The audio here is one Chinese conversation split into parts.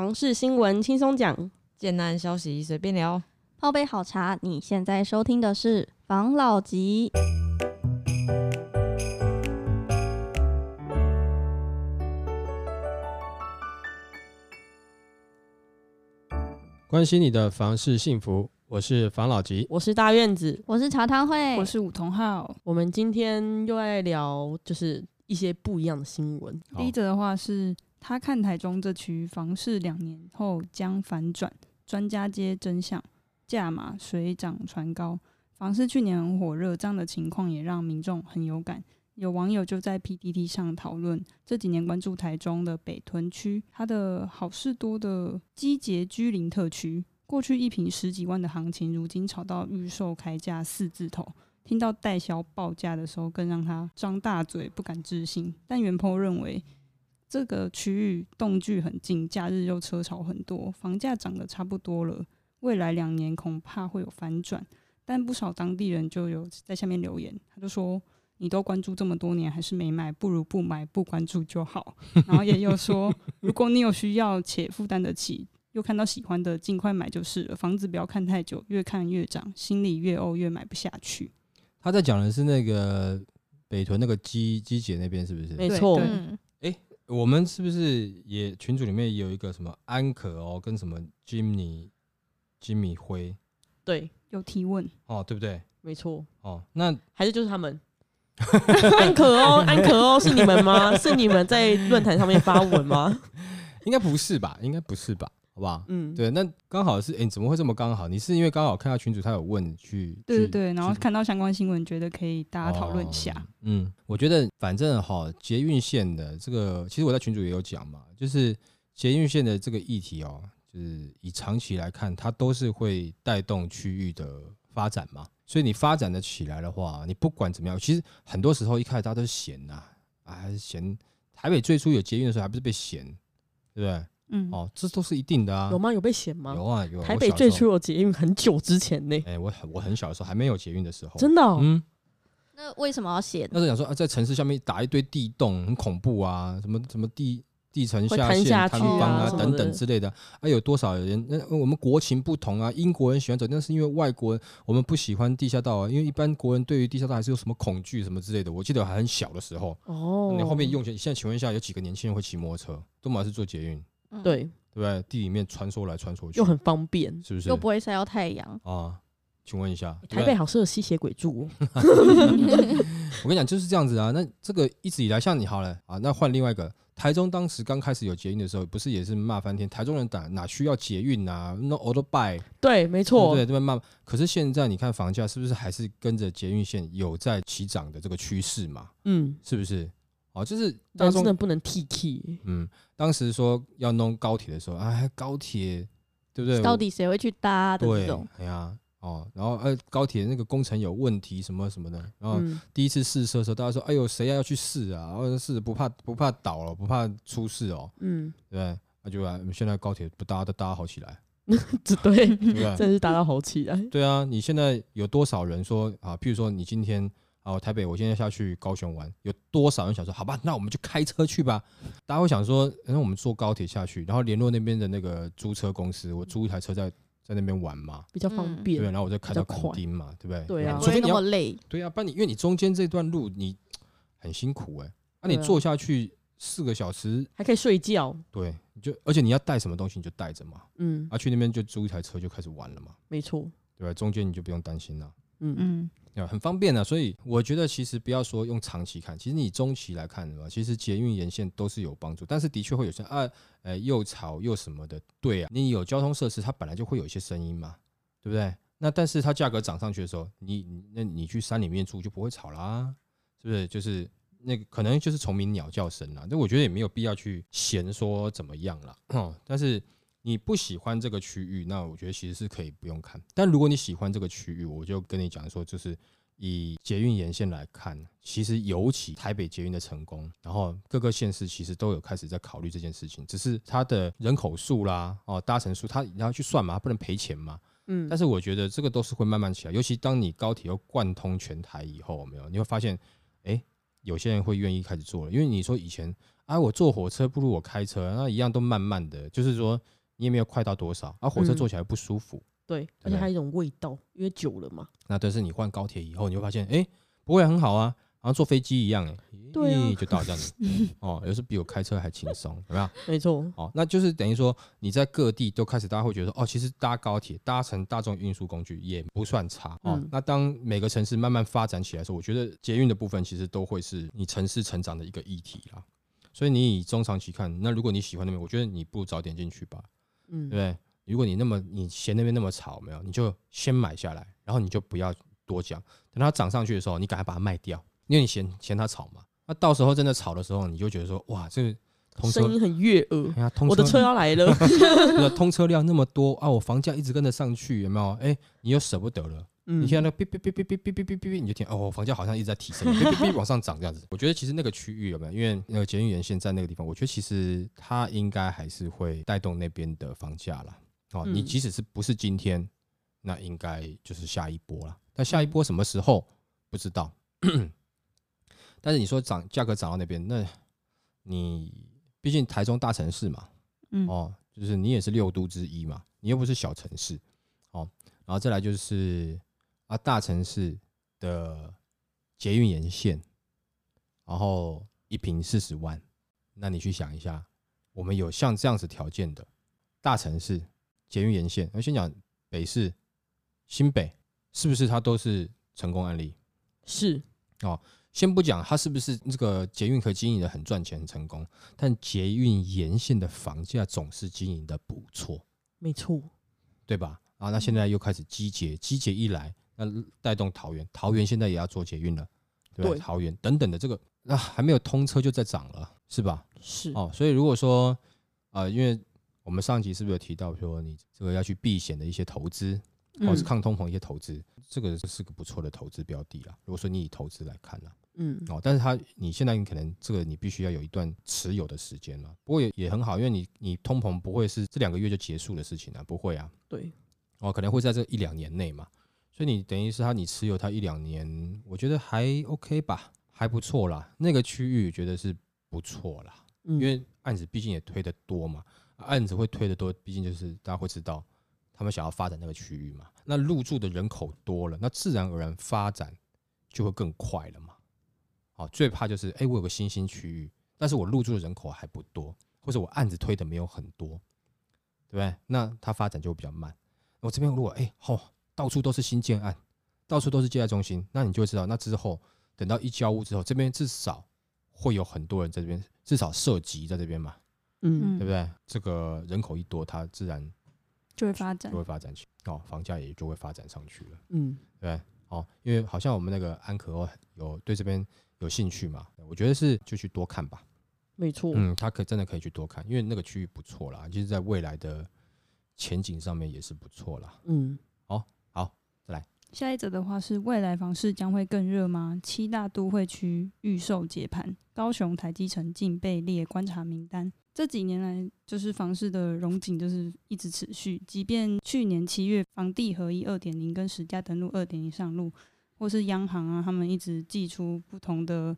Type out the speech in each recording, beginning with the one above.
房事新闻轻松讲，简单消息随便聊，泡杯好茶。你现在收听的是房老吉。关心你的房事幸福，我是房老吉，我是大院子，我是茶汤会，我是武同浩。我们今天又来聊，就是一些不一样的新闻。第一则的话是，他看台中这区房市两年后将反转，专家揭真相，价码水涨船高。房市去年很火热，这样的情况也让民众很有感。有网友就在 PTT 上讨论，这几年关注台中的北屯区，它的好事多的机捷居零特区，过去一坪十几万的行情，如今炒到预售开价四字头。听到代销报价的时候，更让他张大嘴不敢置信。但原 PO 认为，这个区域动距很近，假日又车潮很多，房价涨得差不多了，未来两年恐怕会有反转。但不少当地人就有在下面留言，他就说。你都关注这么多年还是没买，不如不买，不关注就好。然后也有说，如果你有需要且负担得起，又看到喜欢的，尽快买就是了。房子不要看太久，越看越涨，心里越怄越买不下去。他在讲的是那个北屯那个机机姐那边，是不是？没错。我们是不是也群组里面有一个什么安可哦，跟什么吉米吉米辉？对，有提问哦，对不对？没错。哦，那还是就是他们。安可哦，安可哦，是你们吗？是你们在论坛上面发文吗？应该不是吧？应该不是吧？好不好？嗯，对，那刚好是，哎、欸，你怎么会这么刚好？你是因为刚好看到群主他有问去，对对对，然后看到相关新闻，觉得可以大家讨论一下、哦。嗯，我觉得反正哈，捷运线的这个，其实我在群主也有讲嘛，就是捷运线的这个议题哦，就是以长期来看，它都是会带动区域的发展嘛。所以你发展的起来的话，你不管怎么样，其实很多时候一开始大家都是闲呐，啊，还是嫌台北最初有捷运的时候，还不是被闲，对不对？嗯，哦，这都是一定的啊。有吗？有被嫌吗？有啊，有。台北最初有捷运很久之前呢。哎，我很我很小的时候还没有捷运的时候。真的？嗯。那为什么要嫌？那时候想说啊，在城市下面打一堆地洞，很恐怖啊，什么什么地。地层下陷、塌方啊等等之类的，啊，有多少人？那我们国情不同啊，英国人喜欢走，那是因为外国人我们不喜欢地下道啊，因为一般国人对于地下道还是有什么恐惧什么之类的。我记得还很小的时候，哦，你后面用现在请问一下，有几个年轻人会骑摩托车？都嘛是坐捷运，嗯、对对不对？地里面穿梭来穿梭去，又很方便，是不是？又不会晒到太阳啊？请问一下，台北好适合吸血鬼住。我跟你讲就是这样子啊。那这个一直以来，像你好了啊，那换另外一个。台中当时刚开始有捷运的时候，不是也是骂翻天？台中人打哪需要捷运啊？那 auto buy 对，没错，对，这边骂。可是现在你看房价是不是还是跟着捷运线有在起涨的这个趋势嘛？嗯，是不是？哦，就是当真的不能替替。嗯，当时说要弄高铁的时候，哎，高铁对不对？到底谁会去搭的这种？对，哎呀。哦，然后呃，高铁那个工程有问题什么什么的，然后第一次试车的时候，大家说，哎呦，谁要要去试啊？然后试不怕不怕倒了，不怕出事哦。嗯，对，那就啊，现在高铁不搭都搭好起来，这对，真是搭到好起来。对啊，你现在有多少人说啊？譬如说你今天啊，台北，我现在下去高雄玩，有多少人想说，好吧，那我们就开车去吧？大家会想说，那我们坐高铁下去，然后联络那边的那个租车公司，我租一台车在。在那边玩嘛，比较方便。对，然后我再开到垦丁嘛，对不对？对啊，除非那么累。对啊，不然你因为你中间这段路你 很辛苦哎，那你坐下去四个小时还可以睡觉。对，就而且你要带什么东西你就带着嘛。嗯，啊，去那边就租一台车就开始玩了嘛。没错，对吧？中间你就不用担心了。嗯嗯。很方便的，所以我觉得其实不要说用长期看，其实你中期来看的话，其实捷运沿线都是有帮助，但是的确会有些啊，呃，又吵又什么的，对啊，你有交通设施，它本来就会有一些声音嘛，对不对？那但是它价格涨上去的时候，你那你去山里面住就不会吵啦，是不是？就是那个可能就是虫鸣鸟叫声啦，那我觉得也没有必要去嫌说怎么样啦。哦，但是。你不喜欢这个区域，那我觉得其实是可以不用看。但如果你喜欢这个区域，我就跟你讲说，就是以捷运沿线来看，其实尤其台北捷运的成功，然后各个县市其实都有开始在考虑这件事情，只是它的人口数啦，哦，搭乘数，它你要去算嘛，它不能赔钱嘛。嗯。但是我觉得这个都是会慢慢起来，尤其当你高铁又贯通全台以后，有没有？你会发现，哎，有些人会愿意开始做了，因为你说以前。啊，我坐火车不如我开车，那一样都慢慢的，就是说你也没有快到多少，啊，火车坐起来不舒服。嗯、对，而且还有一种味道，因为久了嘛。那但是你换高铁以后，你会发现，哎，不会很好啊。好像坐飞机一样哎，对、啊，就到这样子哦，有时比我开车还轻松，有没有？没错，哦，那就是等于说你在各地都开始，大家会觉得哦，其实搭高铁、搭乘大众运输工具也不算差哦。嗯、那当每个城市慢慢发展起来的时候，我觉得捷运的部分其实都会是你城市成长的一个议题啦。所以你以中长期看，那如果你喜欢那边，我觉得你不如早点进去吧，嗯，对不对？如果你那么你嫌那边那么吵，没有，你就先买下来，然后你就不要多讲，等它涨上去的时候，你赶快把它卖掉。因为你嫌嫌它吵嘛，那到时候真的吵的时候，你就觉得说，哇，这个通车声音很悦耳，哎呀，通车，我的车要来了，通车量那么多啊，我房价一直跟着上去，有没有？哎，你又舍不得了，嗯、你听到那哔哔哔哔哔哔哔哔，你就听哦，房价好像一直在提升，哔哔哔往上涨这样子。我觉得其实那个区域有没有？因为那个捷运沿线在那个地方，我觉得其实它应该还是会带动那边的房价啦。哦，你即使是不是今天，那应该就是下一波了。但下一波什么时候不知道。但是你说涨价格涨到那边，那你毕竟台中大城市嘛，嗯，哦，就是你也是六都之一嘛，你又不是小城市，哦，然后再来就是啊大城市的捷运沿线，然后一平四十万，那你去想一下，我们有像这样子条件的大城市捷运沿线，我先讲北市新北，是不是它都是成功案例？是哦。先不讲它是不是这个捷运可以经营的很赚钱很成功，但捷运沿线的房价总是经营的不错，没错，对吧？啊，那现在又开始积捷，积捷一来，那带动桃园，桃园现在也要做捷运了，对吧？对桃园等等的这个，那、啊、还没有通车就在涨了，是吧？是哦，所以如果说啊、呃，因为我们上集是不是有提到说你这个要去避险的一些投资？或是抗通膨一些投资，嗯、这个是个不错的投资标的啊。如果说你以投资来看呢，嗯，哦，但是它你现在你可能这个你必须要有一段持有的时间了。不过也也很好，因为你你通膨不会是这两个月就结束的事情啊，不会啊。对，哦，可能会在这一两年内嘛。所以你等于是他你持有他一两年，我觉得还 OK 吧，还不错啦。那个区域觉得是不错啦，因为案子毕竟也推得多嘛，案子会推得多，毕竟就是大家会知道。他们想要发展那个区域嘛？那入住的人口多了，那自然而然发展就会更快了嘛。好，最怕就是，哎，我有个新兴区域，但是我入住的人口还不多，或者我案子推的没有很多，对不对？那它发展就会比较慢。我这边如果，哎，好，到处都是新建案，到处都是接待中心，那你就会知道，那之后等到一交屋之后，这边至少会有很多人在这边，至少涉及在这边嘛，嗯，对不对？这个人口一多，它自然。就会发展，就会发展起哦，房价也就会发展上去了。嗯，对，哦，因为好像我们那个安可欧有对这边有兴趣嘛，我觉得是就去多看吧。没错，嗯，他可真的可以去多看，因为那个区域不错啦，就是在未来的前景上面也是不错啦。嗯，好，下一则的话是未来房市将会更热吗？七大都会区预售解盘，高雄台积城竟被列观察名单。这几年来，就是房市的荣景就是一直持续。即便去年七月房地合一二点零跟实价登录二点零上路，或是央行啊，他们一直祭出不同的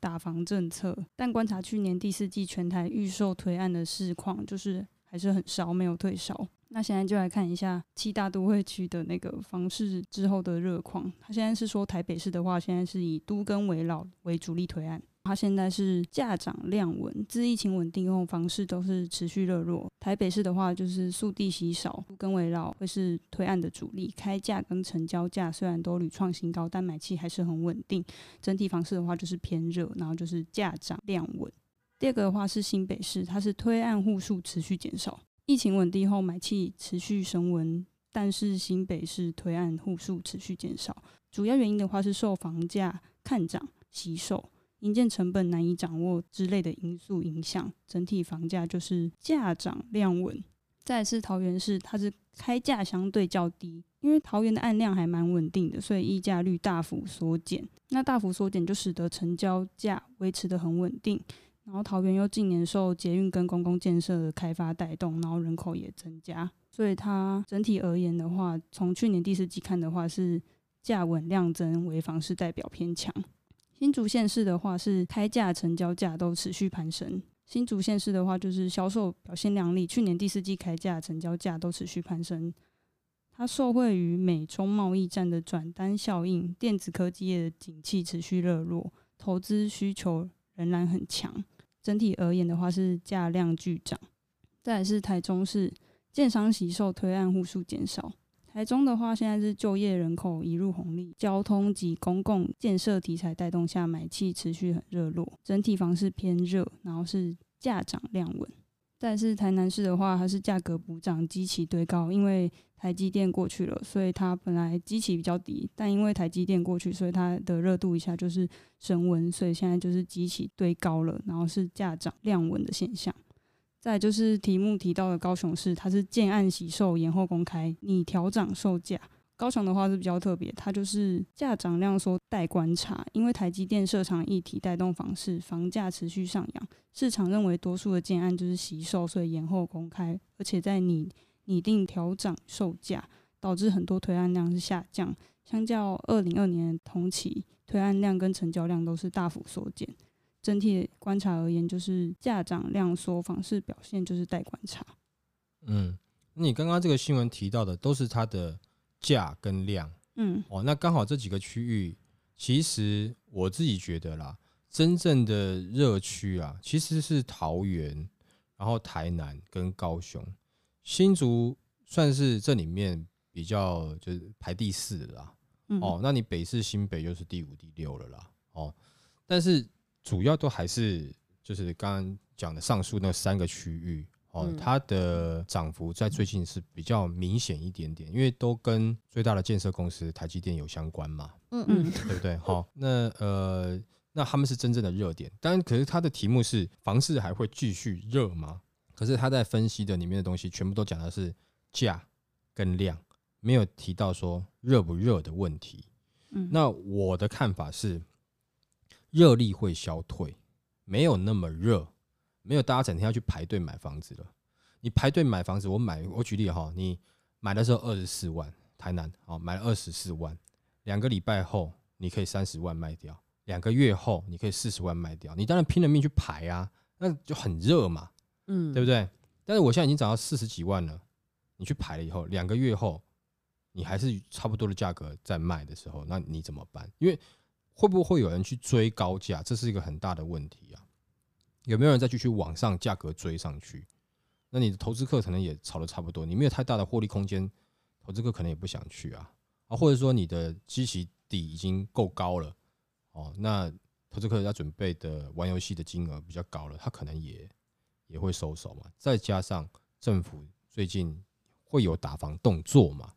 打房政策，但观察去年第四季全台预售推案的市况，就是还是很少，没有退烧。那现在就来看一下七大都会区的那个房市之后的热况。他现在是说台北市的话，现在是以都更为老为主力推案。它现在是价涨量稳，自疫情稳定后，房市都是持续热络。台北市的话，就是速地稀少，都更危老会是推案的主力。开价跟成交价虽然都屡创新高，但买气还是很稳定。整体房市的话就是偏热，然后就是价涨量稳。第二个的话是新北市，它是推案户数持续减少，疫情稳定后买气持续升温，但是新北市推案户数持续减少，主要原因的话是受房价看涨惜售。营建成本难以掌握之类的因素影响，整体房价就是价涨量稳。再是桃园市，它是开价相对较低，因为桃园的案量还蛮稳定的，所以议价率大幅缩减。那大幅缩减就使得成交价维持得很稳定。然后桃园又近年受捷运跟公共建设的开发带动，然后人口也增加，所以它整体而言的话，从去年第四季看的话，是价稳量增为房市代表偏强。新竹县市的话是开价、成交价都持续攀升，新竹县市的话，就是销售表现亮丽，去年第四季开价、成交价都持续攀升。它受惠于美中贸易战的转单效应，电子科技业的景气持续热络，投资需求仍然很强。整体而言的话，是价量俱涨。再来是台中市建商惜售推案户数减少。台中的话，现在是就业人口移入红利，交通及公共建设题材带动下，买气持续很热络，整体房市偏热，然后是价涨量稳。再是台南市的话，它是价格补涨，基期堆高，因为台积电过去了，所以它本来基期比较低，但因为台积电过去，所以它的热度一下就是升温，所以现在就是基期堆高了，然后是价涨量稳的现象。再就是题目提到的高雄市，它是建案惜售延后公开，拟调涨售价。高雄的话是比较特别，它就是价涨量缩待观察，因为台积电设厂议题带动房市，房价持续上扬。市场认为多数的建案就是惜售，所以延后公开，而且在拟拟定调涨售价，导致很多推案量是下降，相较二零二年同期推案量跟成交量都是大幅缩减。整体观察而言，就是价涨量缩，房市表现就是待观察。嗯，你刚刚这个新闻提到的都是它的价跟量，嗯，哦，那刚好这几个区域，其实我自己觉得啦，真正的热区啊，其实是桃园，然后台南跟高雄，新竹算是这里面比较就是排第四的啦，嗯、哦，那你北市新北就是第五、第六了啦，哦，但是。主要都还是就是刚刚讲的上述那三个区域哦，它的涨幅在最近是比较明显一点点，因为都跟最大的建设公司台积电有相关嘛，嗯嗯，对不对？好，那呃，那他们是真正的热点，当然，可是它的题目是房市还会继续热吗？可是他在分析的里面的东西全部都讲的是价跟量，没有提到说热不热的问题。嗯，那我的看法是。热力会消退，没有那么热，没有大家整天要去排队买房子了。你排队买房子，我买，我举例哈，你买的时候二十四万，台南哦，买了二十四万，两个礼拜后你可以三十万卖掉，两个月后你可以四十万卖掉，你当然拼了命去排啊，那就很热嘛，嗯，对不对？但是我现在已经涨到四十几万了，你去排了以后，两个月后你还是差不多的价格在卖的时候，那你怎么办？因为会不会有人去追高价？这是一个很大的问题啊！有没有人再继续往上价格追上去？那你的投资客可能也炒得差不多，你没有太大的获利空间，投资客可能也不想去啊啊！或者说你的基期底已经够高了哦，那投资客要准备的玩游戏的金额比较高了，他可能也也会收手嘛。再加上政府最近会有打房动作嘛。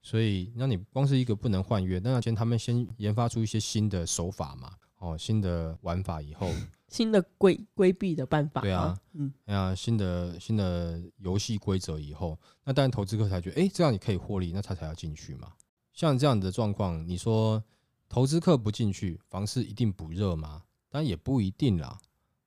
所以，那你光是一个不能换约，那先他们先研发出一些新的手法嘛，哦，新的玩法以后，新的规规避的办法，对啊，嗯，啊，新的新的游戏规则以后，那当然投资客才觉得，哎，这样你可以获利，那他才要进去嘛。像这样的状况，你说投资客不进去，房市一定不热吗？当然也不一定啦，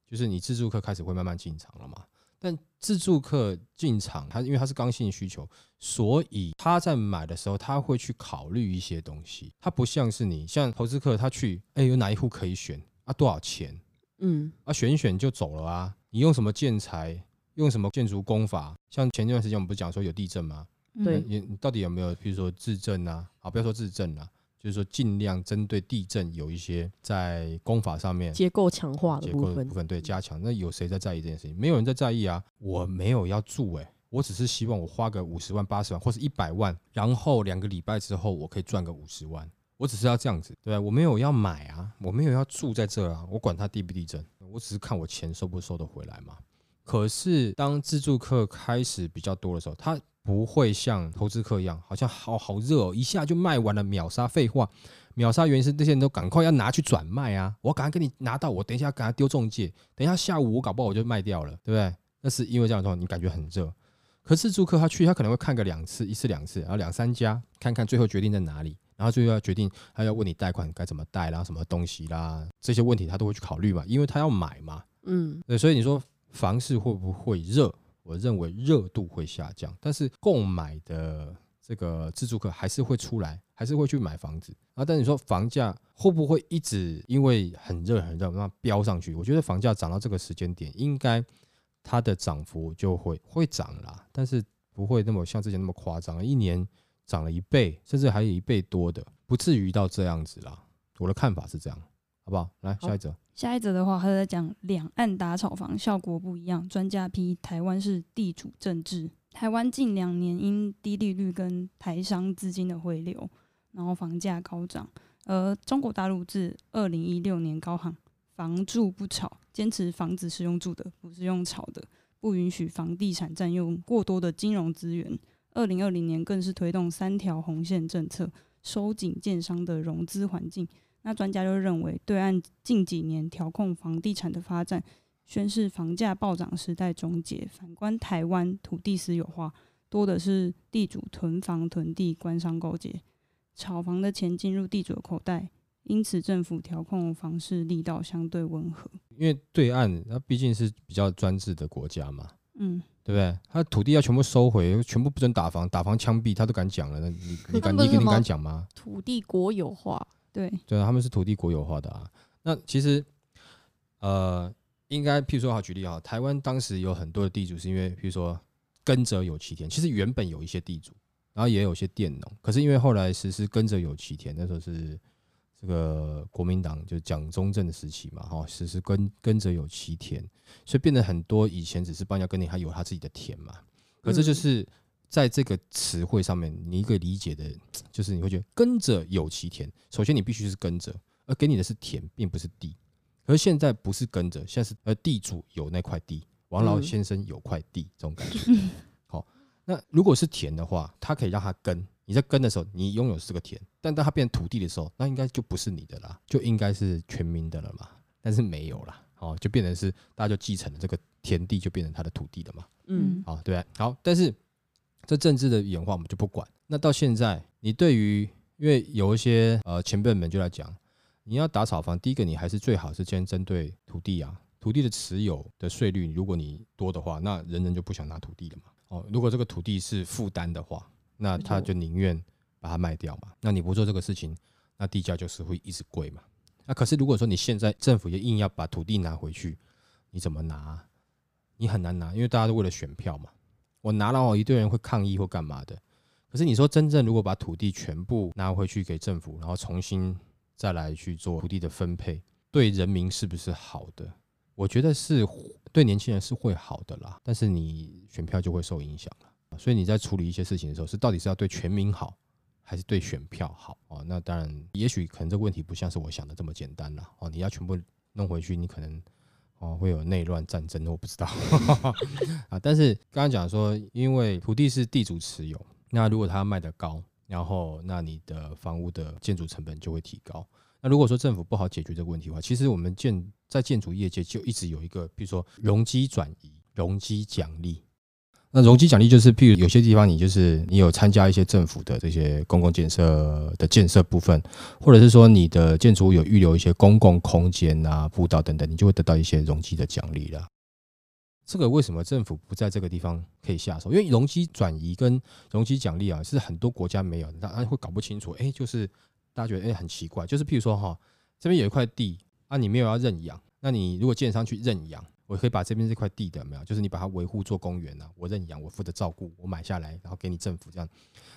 就是你自助客开始会慢慢进场了嘛。但自助客进场，他因为他是刚性需求，所以他在买的时候，他会去考虑一些东西。他不像是你，像投资客，他去，哎，有哪一户可以选啊？多少钱？嗯，啊，选一选就走了啊。你用什么建材？用什么建筑工法？像前一段时间我们不是讲说有地震吗？对，你你到底有没有，比如说自证啊？啊，不要说自证了。就是说，尽量针对地震有一些在功法上面结构强化的部分，部分对加强。那有谁在在意这件事情？没有人在在意啊！我没有要住诶、欸，我只是希望我花个五十万、八十万或是一百万，然后两个礼拜之后我可以赚个五十万。我只是要这样子，对吧？我没有要买啊，我没有要住在这啊，我管它地不地震，我只是看我钱收不收得回来嘛。可是当自助客开始比较多的时候，他。不会像投资客一样，好像好好热哦，一下就卖完了，秒杀。废话，秒杀原因是这些人都赶快要拿去转卖啊！我赶快给你拿到，我等一下赶快丢中介，等一下下午我搞不好我就卖掉了，对不对？那是因为这样的话，你感觉很热。可是租客他去，他可能会看个两次，一次两次，然后两三家看看，最后决定在哪里，然后最后要决定他要问你贷款该怎么贷啦，什么东西啦，这些问题他都会去考虑嘛，因为他要买嘛。嗯，对，所以你说房市会不会热？我认为热度会下降，但是购买的这个自住客还是会出来，还是会去买房子啊。但是你说房价会不会一直因为很热很热那飙上去？我觉得房价涨到这个时间点，应该它的涨幅就会会涨啦，但是不会那么像之前那么夸张，一年涨了一倍，甚至还有一倍多的，不至于到这样子啦。我的看法是这样，好不好？来下一则，下一则的话，他在讲两岸打炒房效果不一样，专家批台湾是地主政治。台湾近两年因低利率跟台商资金的回流，然后房价高涨。而中国大陆自二零一六年高喊“房住不炒”，坚持房子是用住的，不是用炒的，不允许房地产占用过多的金融资源。二零二零年更是推动三条红线政策，收紧建商的融资环境。那专家就认为，对岸近几年调控房地产的发展，宣示房价暴涨时代终结。反观台湾土地私有化，多的是地主囤房囤地，官商勾结，炒房的钱进入地主的口袋，因此政府调控房市力道相对温和。因为对岸它毕竟是比较专制的国家嘛，嗯，对不对？他土地要全部收回，全部不准打房，打房枪毙，他都敢讲了。那你 你敢你你敢讲吗？土地国有化，对对啊，他们是土地国有化的啊。那其实呃。应该，譬如说，好举例啊，台湾当时有很多的地主，是因为譬如说“耕者有其田”，其实原本有一些地主，然后也有些佃农，可是因为后来实施“耕者有其田”，那时候是这个国民党就蒋中正的时期嘛，哈，实施“耕耕者有其田”，所以变得很多以前只是帮人家耕田，他有他自己的田嘛。可这就是在这个词汇上面，你一个理解的，就是你会觉得“跟着有其田”，首先你必须是跟着，而给你的是田，并不是地。而现在不是跟着，现在是呃地主有那块地，王老先生有块地，这种感觉。好，那如果是田的话，他可以让他耕。你在耕的时候，你拥有这个田，但当他变成土地的时候，那应该就不是你的啦，就应该是全民的了嘛。但是没有啦，哦，就变成是大家就继承了这个田地，就变成他的土地了嘛。嗯，好，对，好，但是这政治的演化我们就不管。那到现在，你对于因为有一些呃前辈们就来讲。你要打炒房，第一个你还是最好是先针对土地啊，土地的持有的税率，如果你多的话，那人人就不想拿土地了嘛。哦，如果这个土地是负担的话，那他就宁愿把它卖掉嘛。那你不做这个事情，那地价就是会一直贵嘛。那可是如果说你现在政府也硬要把土地拿回去，你怎么拿？你很难拿，因为大家都为了选票嘛。我拿了，一堆人会抗议或干嘛的。可是你说真正如果把土地全部拿回去给政府，然后重新。再来去做土地的分配，对人民是不是好的？我觉得是对年轻人是会好的啦，但是你选票就会受影响了。所以你在处理一些事情的时候，是到底是要对全民好，还是对选票好？哦，那当然，也许可能这个问题不像是我想的这么简单啦。哦，你要全部弄回去，你可能哦会有内乱战争，我不知道 啊。但是刚刚讲说，因为土地是地主持有，那如果他卖得高。然后，那你的房屋的建筑成本就会提高。那如果说政府不好解决这个问题的话，其实我们建在建筑业界就一直有一个，比如说容积转移、容积奖励。那容积奖励就是，譬如有些地方你就是你有参加一些政府的这些公共建设的建设部分，或者是说你的建筑物有预留一些公共空间啊、步道等等，你就会得到一些容积的奖励了。这个为什么政府不在这个地方可以下手？因为容积转移跟容积奖励啊，是很多国家没有的，大家会搞不清楚。哎，就是大家觉得哎很奇怪，就是譬如说哈，这边有一块地啊，你没有要认养，那你如果建商去认养，我可以把这边这块地的没有，就是你把它维护做公园啊，我认养，我负责照顾，我买下来，然后给你政府这样，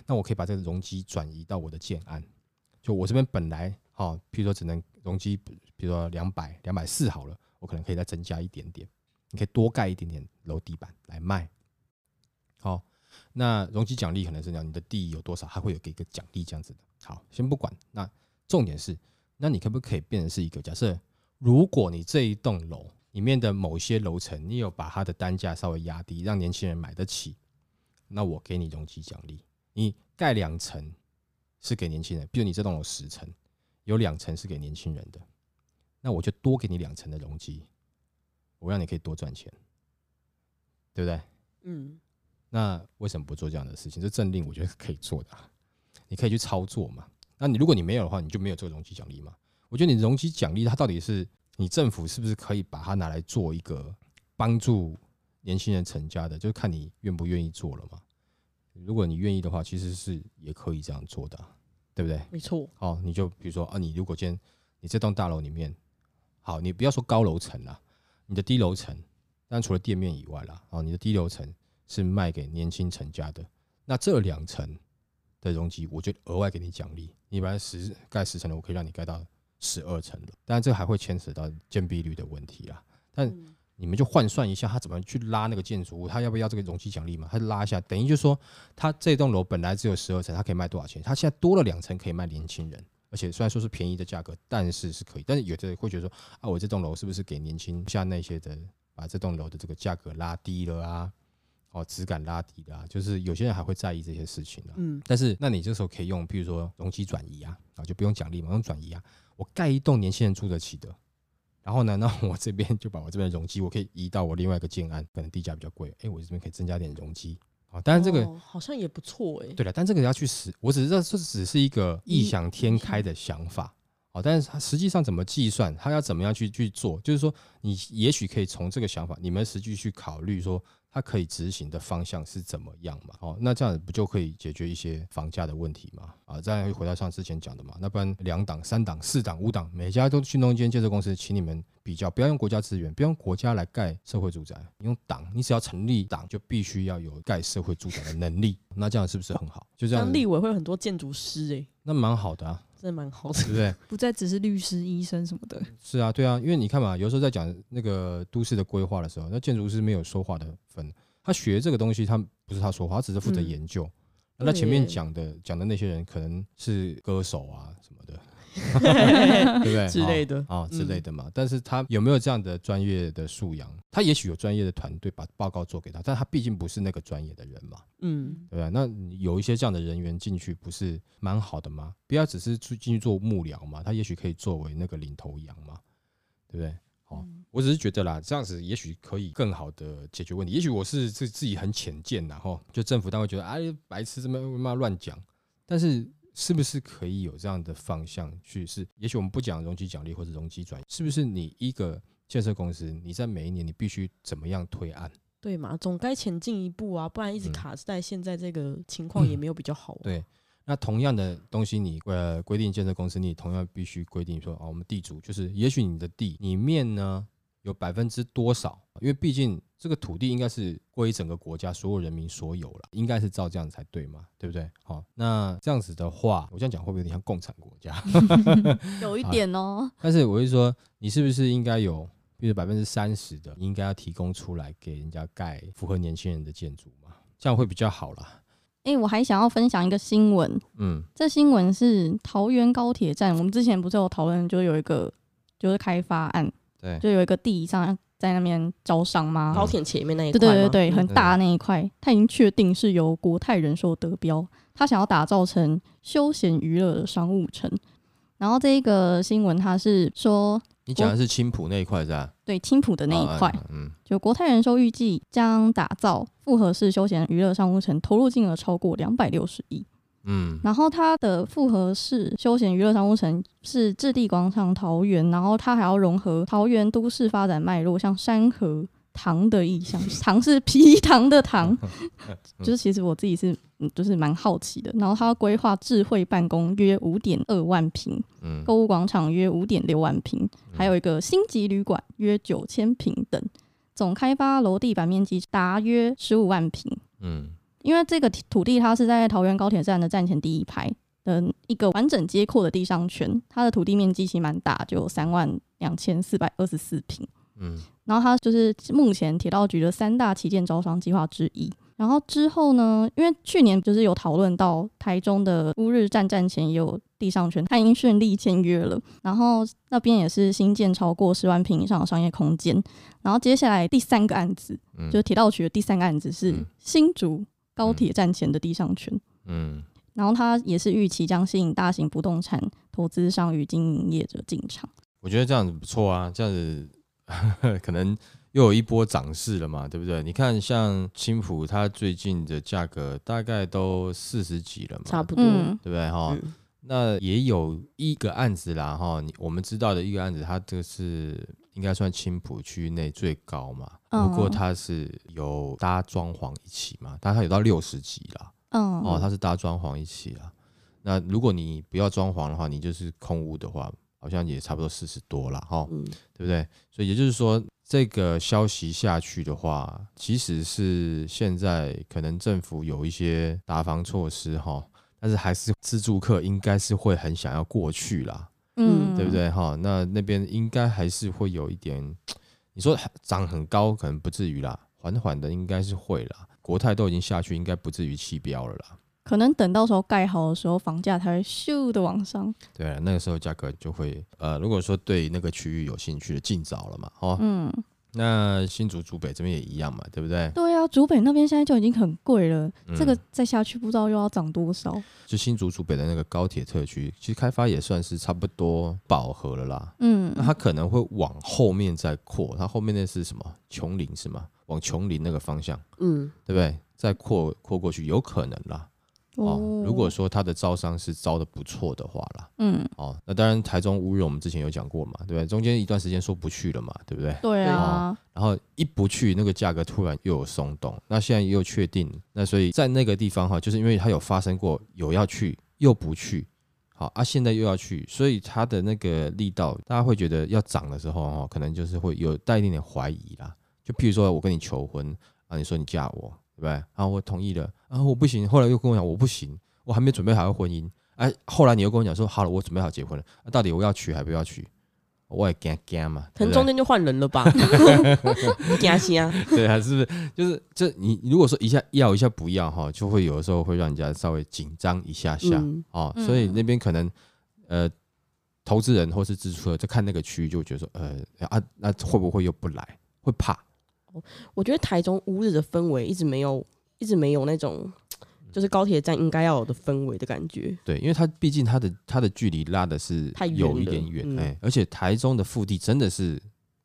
那我可以把这个容积转移到我的建案，就我这边本来哈，譬如说只能容积，比如说两百两百四好了，我可能可以再增加一点点。你可以多盖一点点楼地板来卖，好，那容积奖励可能是这样，你的地有多少，还会有给一个奖励这样子的。好，先不管，那重点是，那你可不可以变成是一个假设？如果你这一栋楼里面的某些楼层，你有把它的单价稍微压低，让年轻人买得起，那我给你容积奖励。你盖两层是给年轻人，比如你这栋楼十层，有两层是给年轻人的，那我就多给你两层的容积。我让你可以多赚钱，对不对？嗯，那为什么不做这样的事情？这政令我觉得是可以做的，你可以去操作嘛。那你如果你没有的话，你就没有这个容积奖励嘛。我觉得你容积奖励它到底是你政府是不是可以把它拿来做一个帮助年轻人成家的，就是看你愿不愿意做了嘛。如果你愿意的话，其实是也可以这样做的，对不对？没错。哦，你就比如说啊，你如果今天你这栋大楼里面，好，你不要说高楼层啦，你的低楼层，但除了店面以外啦，哦，你的低楼层是卖给年轻成家的，那这两层的容积，我就额外给你奖励，你本来十盖十层的，我可以让你盖到十二层的，当然这还会牵扯到建蔽率的问题啦，但。嗯你们就换算一下，他怎么去拉那个建筑物，他要不要这个容积奖励嘛？他拉一下，等于就是说，他这栋楼本来只有十二层，他可以卖多少钱？他现在多了两层可以卖年轻人，而且虽然说是便宜的价格，但是是可以。但是有的人会觉得说，啊，我这栋楼是不是给年轻像那些的，把这栋楼的这个价格拉低了啊？哦，质感拉低了啊？就是有些人还会在意这些事情啊。嗯，但是那你这时候可以用，比如说容积转移啊，啊，就不用奖励嘛，用转移啊，我盖一栋年轻人住得起的。然后呢，那我这边就把我这边的容积，我可以移到我另外一个建安，可能地价比较贵，哎，我这边可以增加点容积啊。当然这个、哦、好像也不错哎。对了，但这个要去实，我只是这这只是一个异想天开的想法啊。但是它实际上怎么计算，它要怎么样去去做，就是说你也许可以从这个想法，你们实际去考虑说。它可以执行的方向是怎么样嘛？哦，那这样不就可以解决一些房价的问题嘛？啊，再回到像之前讲的嘛，那不然两档、三档、四档、五档，每家都去弄一间建设公司，请你们比较，不要用国家资源，不要用国家来盖社会住宅，你用党，你只要成立党，就必须要有盖社会住宅的能力。那这样是不是很好？就这样，立委会有很多建筑师诶、欸，那蛮好的啊，真的蛮好的，对不对？不再只是律师、医生什么的。是啊，对啊，因为你看嘛，有时候在讲那个都市的规划的时候，那建筑师没有说话的份。他学这个东西，他不是他说话，他只是负责研究。那、嗯、前面讲的讲的那些人，可能是歌手啊什么的，对不对？之类的啊、哦哦、之类的嘛。嗯、但是他有没有这样的专业的素养？他也许有专业的团队把报告做给他，但他毕竟不是那个专业的人嘛。嗯，对吧？那有一些这样的人员进去，不是蛮好的吗？不要只是去进去做幕僚嘛，他也许可以作为那个领头羊嘛，对不对？我只是觉得啦，这样子也许可以更好的解决问题。也许我是自自己很浅见然后就政府单位觉得啊，白痴这么妈乱讲。但是是不是可以有这样的方向去？是也许我们不讲容积奖励或者容积转移，是不是你一个建设公司，你在每一年你必须怎么样推案？对嘛，总该前进一步啊，不然一直卡在现在这个情况也没有比较好啊。嗯，对。那同样的东西，你呃规定建设公司，你同样必须规定说，哦，我们地主就是，也许你的地里面呢有百分之多少？因为毕竟这个土地应该是归整个国家所有人民所有了，应该是照这样才对嘛，对不对？好，那这样子的话，我这样讲会不会有点像共产国家？有一点哦。但是我是说，你是不是应该有，比如百分之三十的，应该要提供出来给人家盖符合年轻人的建筑嘛？这样会比较好啦。哎、欸，我还想要分享一个新闻。嗯，这新闻是桃园高铁站。我们之前不是有讨论，就有一个就是开发案，对，就有一个地上在那边招商吗？高铁前面那一块，对对对对，很大那一块，他已经确定是由国泰人寿得标，他想要打造成休闲娱乐的商务城。然后这一个新闻，他是说。你讲的是青浦那一块是吧？对，青浦的那一块，嗯，就国泰人寿预计将打造复合式休闲娱乐商务城，投入金额超过两百六十亿，嗯，然后它的复合式休闲娱乐商务城是置地广场桃园，然后它还要融合桃园都市发展脉络，像山河。糖的意象，糖是皮糖的糖，就是其实我自己是，就是蛮好奇的。然后他规划智慧办公约五点二万平，嗯，购物广场约五点六万平，还有一个星级旅馆约九千平等，总开发楼地板面积达约十五万平，嗯，因为这个土地它是在桃园高铁站的站前第一排的一个完整街廓的地上权，它的土地面积其实蛮大，就三万两千四百二十四平。嗯，然后它就是目前铁道局的三大旗舰招商计划之一。然后之后呢，因为去年就是有讨论到台中的乌日站站前也有地上权，它已经顺利签约了。然后那边也是新建超过十万平以上的商业空间。然后接下来第三个案子，嗯、就是铁道局的第三个案子是新竹高铁站前的地上权。嗯，然后它也是预期将吸引大型不动产投资商与经营业者进场。我觉得这样子不错啊，这样子。可能又有一波涨势了嘛，对不对？你看，像青浦，它最近的价格大概都四十几了嘛，差不多，嗯、对不对？哈、嗯，那也有一个案子啦，哈，我们知道的一个案子，它这个是应该算青浦区内最高嘛，不过它是有搭装潢一起嘛，但它有到六十级了。嗯，哦，它是搭装潢一起啊。那如果你不要装潢的话，你就是空屋的话，好像也差不多四十多了哈，嗯、对不对？所以也就是说，这个消息下去的话，其实是现在可能政府有一些打房措施哈，但是还是自住客应该是会很想要过去啦，嗯，对不对哈？那那边应该还是会有一点，你说涨很高可能不至于啦，缓缓的应该是会啦。国泰都已经下去，应该不至于弃标了啦。可能等到时候盖好的时候，房价才会咻的往上。对啊，那个时候价格就会呃，如果说对那个区域有兴趣的，尽早了嘛，哦，嗯，那新竹竹北这边也一样嘛，对不对？对啊，竹北那边现在就已经很贵了，嗯、这个再下去不知道又要涨多少。就新竹竹北的那个高铁特区，其实开发也算是差不多饱和了啦。嗯，那它可能会往后面再扩，它后面那是什么？琼林是吗？往琼林那个方向，嗯，对不对？再扩扩过去，有可能啦。哦，如果说他的招商是招的不错的话啦，嗯，哦，那当然台中乌日我们之前有讲过嘛，对不对？中间一段时间说不去了嘛，对不对？对啊，哦，然后一不去，那个价格突然又有松动，那现在又确定，那所以在那个地方哈，就是因为它有发生过有要去又不去，好啊，现在又要去，所以它的那个力道，大家会觉得要涨的时候哈，可能就是会有带一点点怀疑啦。就譬如说我跟你求婚啊，你说你嫁我。对，然后我同意了，然后我不行，后来又跟我讲我不行，我还没准备好婚姻，哎，后来你又跟我讲说好了，我准备好结婚了，到底我要娶还不要娶？我也惊惊嘛，可能中间就换人了吧，惊心啊！对啊，是不是？就是这你如果说一下要一下不要哈，就会有的时候会让人家稍微紧张一下下哦，所以那边可能呃，投资人或是支出的，就看那个区域就觉得说呃啊，那会不会又不来？会怕。我觉得台中乌日的氛围一直没有，一直没有那种就是高铁站应该要有的氛围的感觉。对，因为它毕竟它的它的距离拉的是有一点远，哎、嗯，而且台中的腹地真的是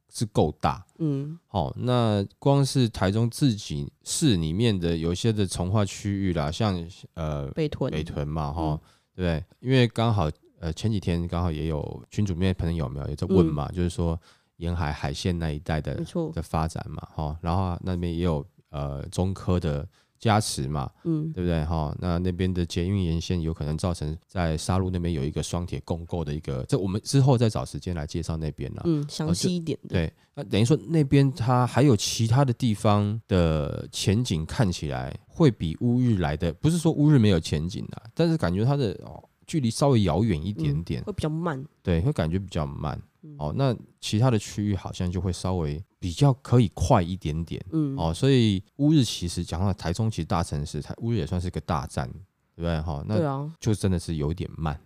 是够大。嗯，好，那光是台中自己市里面的有一些的从化区域啦，像呃北屯北屯嘛，哈、嗯，对？因为刚好呃前几天刚好也有群主面朋友有没有也在问嘛，嗯、就是说。沿海海线那一带的的发展嘛，哈，然后那边也有呃中科的加持嘛，嗯，对不对哈？那那边的捷运沿线有可能造成在沙鹿那边有一个双铁共构的一个，这我们之后再找时间来介绍那边了，嗯，详细一点的。对，那等于说那边它还有其他的地方的前景看起来会比乌日来的，不是说乌日没有前景啊，但是感觉它的哦距离稍微遥远一点点，嗯，会比较慢，对，会感觉比较慢。哦，那其他的区域好像就会稍微比较可以快一点点，嗯，哦，所以乌日其实讲到台中，其实大城市，台乌日也算是个大站，对不对？哈，那就真的是有点慢。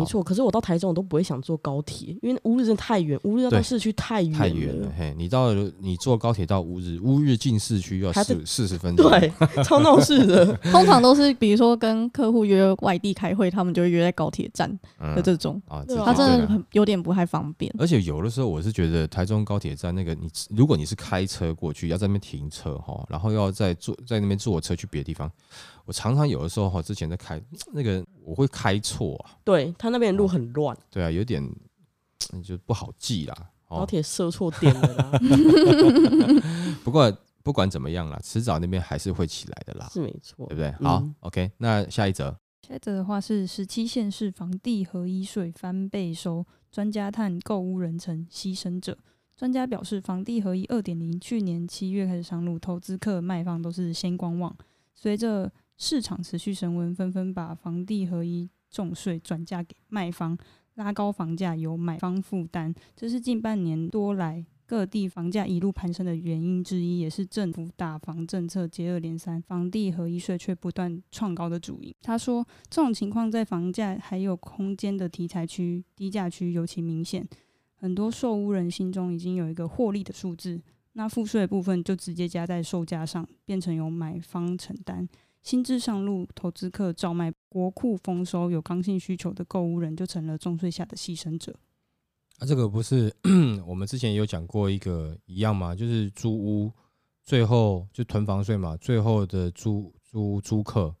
没错，可是我到台中我都不会想坐高铁，因为乌日真的太远，乌日要到市区太远了。太远了，嘿，你到你坐高铁到乌日，乌日进市区要四四十分钟，对，超闹事的。通常都是比如说跟客户约外地开会，他们就会约在高铁站的这种啊，他真的很有点不太方便。而且有的时候我是觉得台中高铁站那个，你如果你是开车过去，要在那边停车哈，然后要再坐在那边坐车去别的地方。我常常有的时候哈，之前在开那个，我会开错啊。对，他那边的路很乱。对啊，有点就不好记啦。高铁设错点了啦。不过不管怎么样啦，迟早那边还是会起来的啦。是没错，对不对？好、嗯、，OK，那下一则。下一则的话是十七县市房地合一税翻倍收，专家探购屋人成牺牲者。专家表示，房地合一二点零去年七月开始上路，投资客卖方都是先观望，随着市场持续升温，纷纷把房地合一重税转嫁给卖方，拉高房价，由买方负担。这是近半年多来各地房价一路攀升的原因之一，也是政府打房政策接二连三，房地合一税却不断创高的主因。他说，这种情况在房价还有空间的题材区、低价区尤其明显，很多售屋人心中已经有一个获利的数字，那赋税部分就直接加在售价上，变成由买方承担。新制上路，投资客照卖，国库丰收，有刚性需求的购物人就成了重税下的牺牲者。啊，这个不是 我们之前也有讲过一个一样吗？就是租屋最后就囤房税嘛，最后的租租租客，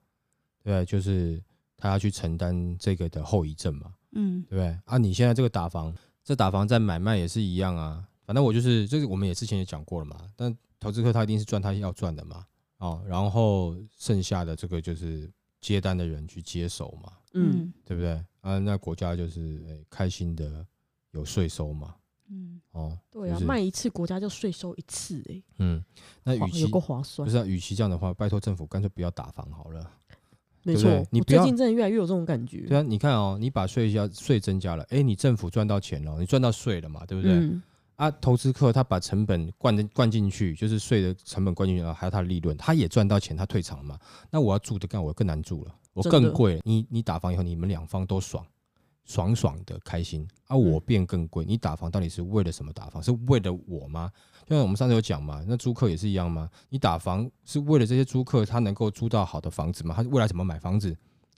对，就是他要去承担这个的后遗症嘛，嗯，对不对？啊，你现在这个打房，这打房在买卖也是一样啊，反正我就是这个我们也之前也讲过了嘛，但投资客他一定是赚他要赚的嘛。哦，然后剩下的这个就是接单的人去接手嘛，嗯，对不对？啊，那国家就是开心的有税收嘛，嗯，哦，对啊，就是卖一次国家就税收一次，哎，嗯，那与其划算，不是啊，与其这样的话，拜托政府干脆不要打房好了。没错，对对你不最近真的越来越有这种感觉。对啊，你看哦，你把税加税增加了，哎，你政府赚到钱了，你赚到税了嘛，对不对？嗯、啊，投资客他把成本灌进灌进去，就是税的成本灌进去，然后还有他的利润，他也赚到钱，他退场嘛。那我要住的干，我更难住了，我更贵。你你打房以后，你们两方都爽，爽爽的开心。啊，我变更贵，你打房到底是为了什么打房？是为了我吗？就像我们上次有讲嘛，那租客也是一样吗？你打房是为了这些租客他能够租到好的房子吗？他未来怎么买房子？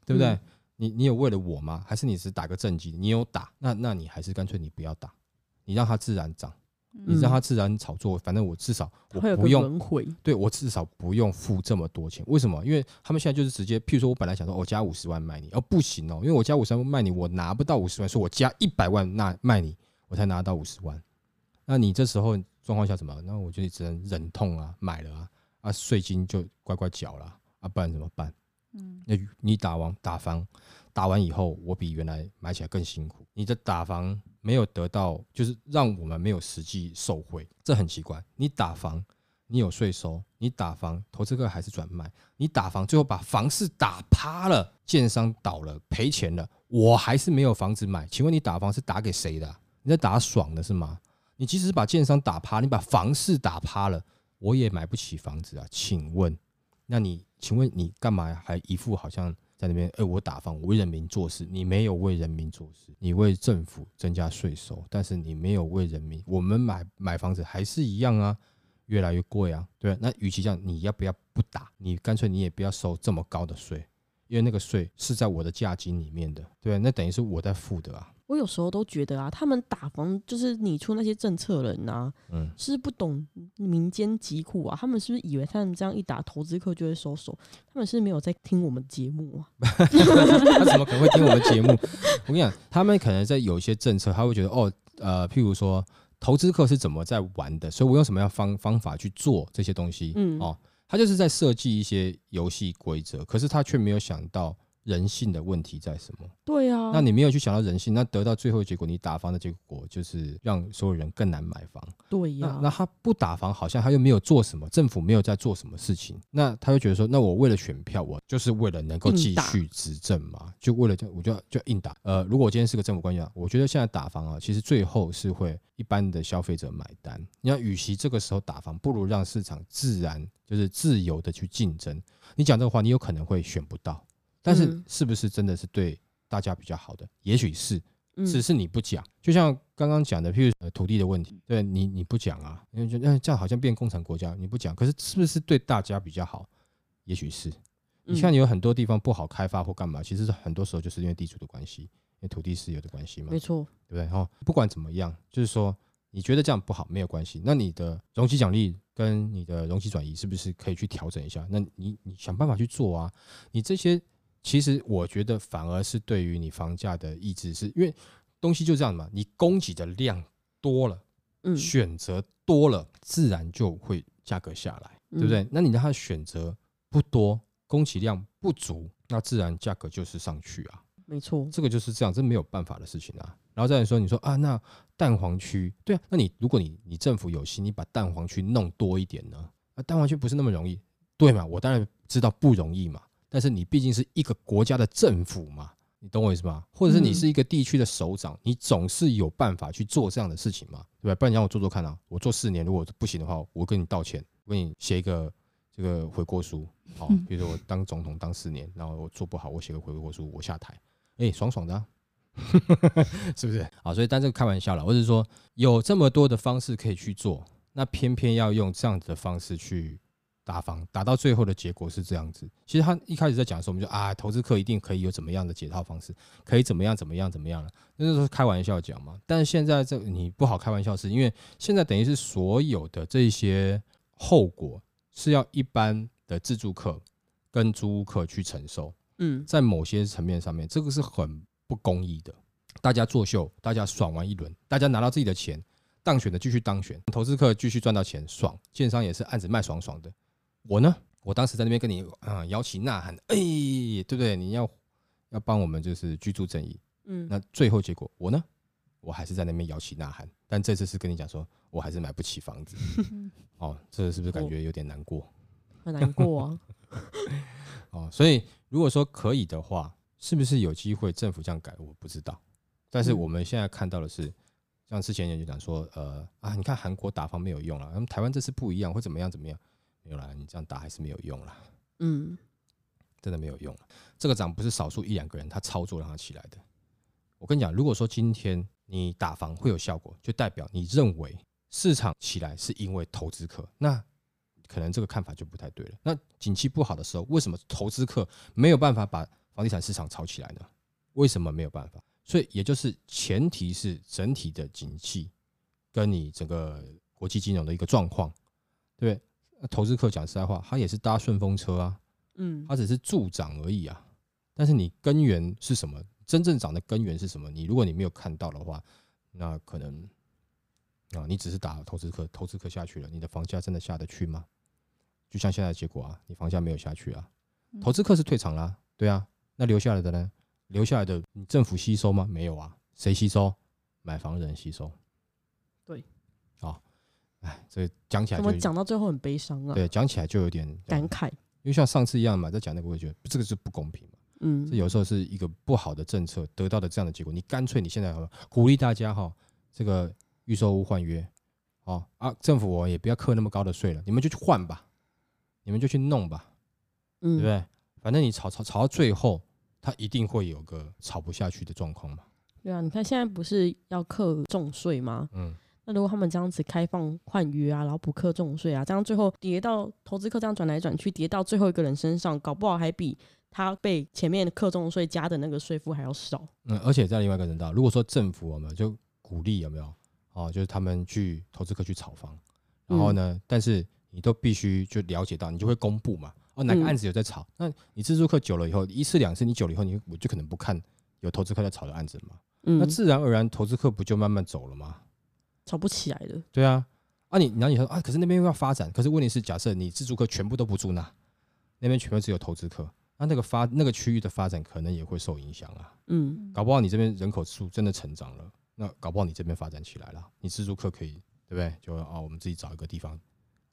对不对？嗯、你你有为了我吗？还是你只是打个正绩？你有打，那那你还是干脆你不要打，你让它自然涨，你让它自然炒作。反正我至少我不用，对我至少不用付这么多钱。为什么？因为他们现在就是直接，譬如说我本来想说我加五十万卖你，哦不行哦，因为我加五十万卖你，我拿不到五十万，说我加一百万那卖你，我才拿到五十万。那你这时候。状况下怎么？那我就只能忍痛啊，买了啊，啊税金就乖乖缴了啊，不然怎么办？嗯，那你打完打房，打完以后，我比原来买起来更辛苦。你的打房没有得到，就是让我们没有实际受惠，这很奇怪。你打房，你有税收；你打房，投资客还是转卖；你打房，最后把房市打趴了，建商倒了，赔钱了，我还是没有房子买。请问你打房是打给谁的？你在打爽的是吗？你即使把建商打趴，你把房市打趴了，我也买不起房子啊！请问，那你请问你干嘛还一副好像在那边？哎，我打房，我为人民做事，你没有为人民做事，你为政府增加税收，但是你没有为人民。我们买买房子还是一样啊，越来越贵啊。对，那与其这样，你要不要不打？你干脆你也不要收这么高的税，因为那个税是在我的价金里面的，对，那等于是我在付的啊。我有时候都觉得啊，他们打房就是你出那些政策人呐、啊，嗯，是不懂民间疾苦啊。他们是不是以为他们这样一打，投资客就会收手？他们是没有在听我们节目啊？他怎么可能会听我们节目？我跟你讲，他们可能在有一些政策，他会觉得哦，呃，譬如说投资客是怎么在玩的，所以我用什么样方方法去做这些东西？嗯，哦，他就是在设计一些游戏规则，可是他却没有想到。人性的问题在什么？对啊，那你没有去想到人性，那得到最后结果，你打房的结果就是让所有人更难买房。对呀、啊，那他不打房，好像他又没有做什么，政府没有在做什么事情，那他就觉得说，那我为了选票，我就是为了能够继续执政嘛，就为了这，我就要就硬打。呃，如果我今天是个政府官员，我觉得现在打房啊，其实最后是会一般的消费者买单。你要与其这个时候打房，不如让市场自然就是自由的去竞争。你讲这个话，你有可能会选不到。但是是不是真的是对大家比较好的？嗯、也许是，只是你不讲。就像刚刚讲的，譬如土地的问题，对你你不讲啊，因为觉得这样好像变共产国家，你不讲。可是是不是对大家比较好？也许是。你看，你有很多地方不好开发或干嘛，其实很多时候就是因为地主的关系，因为土地私有的关系嘛。没错，对不对？哈不管怎么样，就是说你觉得这样不好没有关系，那你的容积奖励跟你的容积转移是不是可以去调整一下？那你你想办法去做啊，你这些。其实我觉得反而是对于你房价的抑制，是因为东西就这样嘛，你供给的量多了，嗯，选择多了，自然就会价格下来，对不对？那你让它选择不多，供给量不足，那自然价格就是上去啊。没错，这个就是这样，这没有办法的事情啊。然后再来说，你说啊，那蛋黄区，对啊，那你如果你你政府有心，你把蛋黄区弄多一点呢？啊，蛋黄区不是那么容易，对嘛？我当然知道不容易嘛。但是你毕竟是一个国家的政府嘛，你懂我意思吗？或者是你是一个地区的首长，你总是有办法去做这样的事情嘛，对吧？不然你让我做做看啊，我做四年，如果不行的话，我跟你道歉，我给你写一个这个悔过书，好，比如说我当总统当四年，然后我做不好，我写个悔过书，我下台，哎，爽爽的啊，是不是？好，所以但这个开玩笑了，或者是说有这么多的方式可以去做，那偏偏要用这样子的方式去。打房打到最后的结果是这样子。其实他一开始在讲的时候，我们就啊，投资客一定可以有怎么样的解套方式，可以怎么样怎么样怎么样了，那就是开玩笑讲嘛。但是现在这你不好开玩笑，是因为现在等于是所有的这些后果是要一般的自住客跟租屋客去承受。嗯，在某些层面上面，这个是很不公义的。大家作秀，大家爽完一轮，大家拿到自己的钱，当选的继续当选，投资客继续赚到钱，爽，建商也是案子卖爽爽的。我呢，我当时在那边跟你啊摇旗呐喊，哎，对不对？你要要帮我们就是居住正义，嗯，那最后结果我呢，我还是在那边摇旗呐喊，但这次是跟你讲说我还是买不起房子，哦，这是不是感觉有点难过？很难过啊。哦，所以如果说可以的话，是不是有机会政府这样改？我不知道。但是我们现在看到的是，像之前也就讲说，呃啊，你看韩国打房没有用了，那么台湾这次不一样，会怎么样？怎么样？没有啦，你这样打还是没有用啦。嗯，真的没有用。这个涨不是少数一两个人他操作让他起来的。我跟你讲，如果说今天你打房会有效果，就代表你认为市场起来是因为投资客，那可能这个看法就不太对了。那景气不好的时候，为什么投资客没有办法把房地产市场炒起来呢？为什么没有办法？所以也就是前提是整体的景气跟你整个国际金融的一个状况，对不对？投资客讲实在话，他也是搭顺风车啊，嗯，他只是助长而已啊。但是你根源是什么？真正涨的根源是什么？你如果你没有看到的话，那可能啊，你只是打投资客，投资客下去了，你的房价真的下得去吗？就像现在的结果啊，你房价没有下去啊，投资客是退场啦，对啊，那留下来的呢？留下来的你政府吸收吗？没有啊，谁吸收？买房人吸收。对，好。哎，这讲起来，怎么讲到最后很悲伤啊？对，讲起来就有点感慨，因为像上次一样嘛，在讲那个，我会觉得这个是不公平嘛。嗯，这有时候是一个不好的政策得到的这样的结果。你干脆你现在鼓励大家哈，这个预售屋换约，哦啊，政府我也不要课那么高的税了，你们就去换吧，你们就去弄吧，嗯，对不对？反正你吵吵吵到最后，它一定会有个吵不下去的状况嘛。对啊，你看现在不是要课重税吗？嗯。那如果他们这样子开放换约啊，然后补课重税啊，这样最后叠到投资客这样转来转去，叠到最后一个人身上，搞不好还比他被前面课重税加的那个税负还要少。嗯，而且在另外一个人道，如果说政府有没有就鼓励有没有哦，就是他们去投资客去炒房，然后呢，嗯、但是你都必须就了解到，你就会公布嘛。哦，哪个案子有在炒？嗯、那你自助客久了以后，一次两次，你久了以后，你我就可能不看有投资客在炒的案子嘛。嗯，那自然而然投资客不就慢慢走了吗？炒不起来的，对啊，啊你，然后你说啊，可是那边又要发展，可是问题是，假设你自住客全部都不住那，那边全部只有投资客，那那个发那个区域的发展可能也会受影响啊。嗯，搞不好你这边人口数真的成长了，那搞不好你这边发展起来了，你自住客可以对不对？就啊，我们自己找一个地方，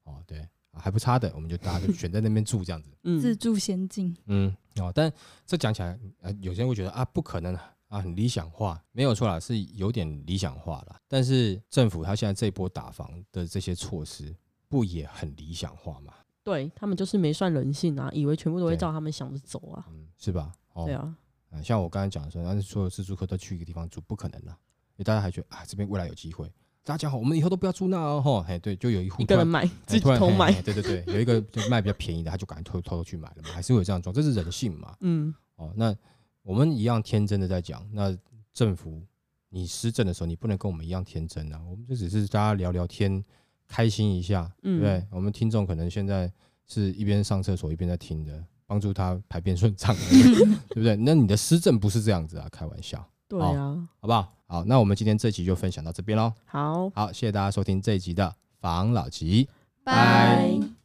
哦对，还不差的，我们就大家就选在那边住这样子，嗯，自助先进，嗯哦，但这讲起来，呃，有些人会觉得啊，不可能。啊，很理想化，没有错啦，是有点理想化了。但是政府他现在这一波打房的这些措施，不也很理想化吗？对，他们就是没算人性啊，以为全部都会照他们想着走啊，嗯，是吧？哦、对啊，啊像我刚才讲的说，但是所有自住客都去一个地方住，不可能啦，因为大家还觉得啊，这边未来有机会。大家好，我们以后都不要住那哦，吼，哎，对，就有一户一个人买，自己偷买，对对对，有一个就卖比较便宜的，他就赶紧偷偷偷去买了嘛，还是会有这样装，这是人性嘛？嗯，哦，那我们一样天真的在讲那。政府，你施政的时候，你不能跟我们一样天真啊！我们就只是大家聊聊天，开心一下，对不对？我们听众可能现在是一边上厕所一边在听的，帮助他排便顺畅，对不对？那你的施政不是这样子啊，开玩笑。对啊，好不好？好，那我们今天这集就分享到这边喽。好，好，谢谢大家收听这一集的防老集，拜。